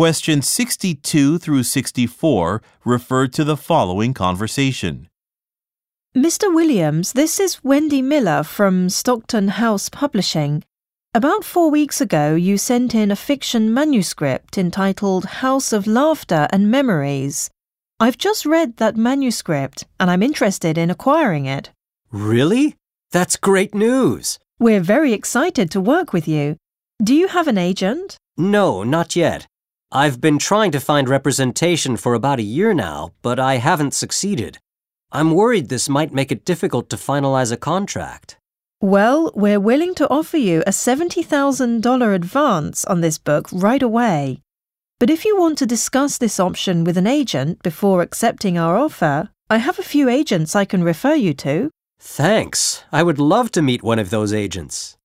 Questions 62 through 64 refer to the following conversation. Mr. Williams, this is Wendy Miller from Stockton House Publishing. About four weeks ago, you sent in a fiction manuscript entitled House of Laughter and Memories. I've just read that manuscript and I'm interested in acquiring it. Really? That's great news. We're very excited to work with you. Do you have an agent? No, not yet. I've been trying to find representation for about a year now, but I haven't succeeded. I'm worried this might make it difficult to finalize a contract. Well, we're willing to offer you a $70,000 advance on this book right away. But if you want to discuss this option with an agent before accepting our offer, I have a few agents I can refer you to. Thanks. I would love to meet one of those agents.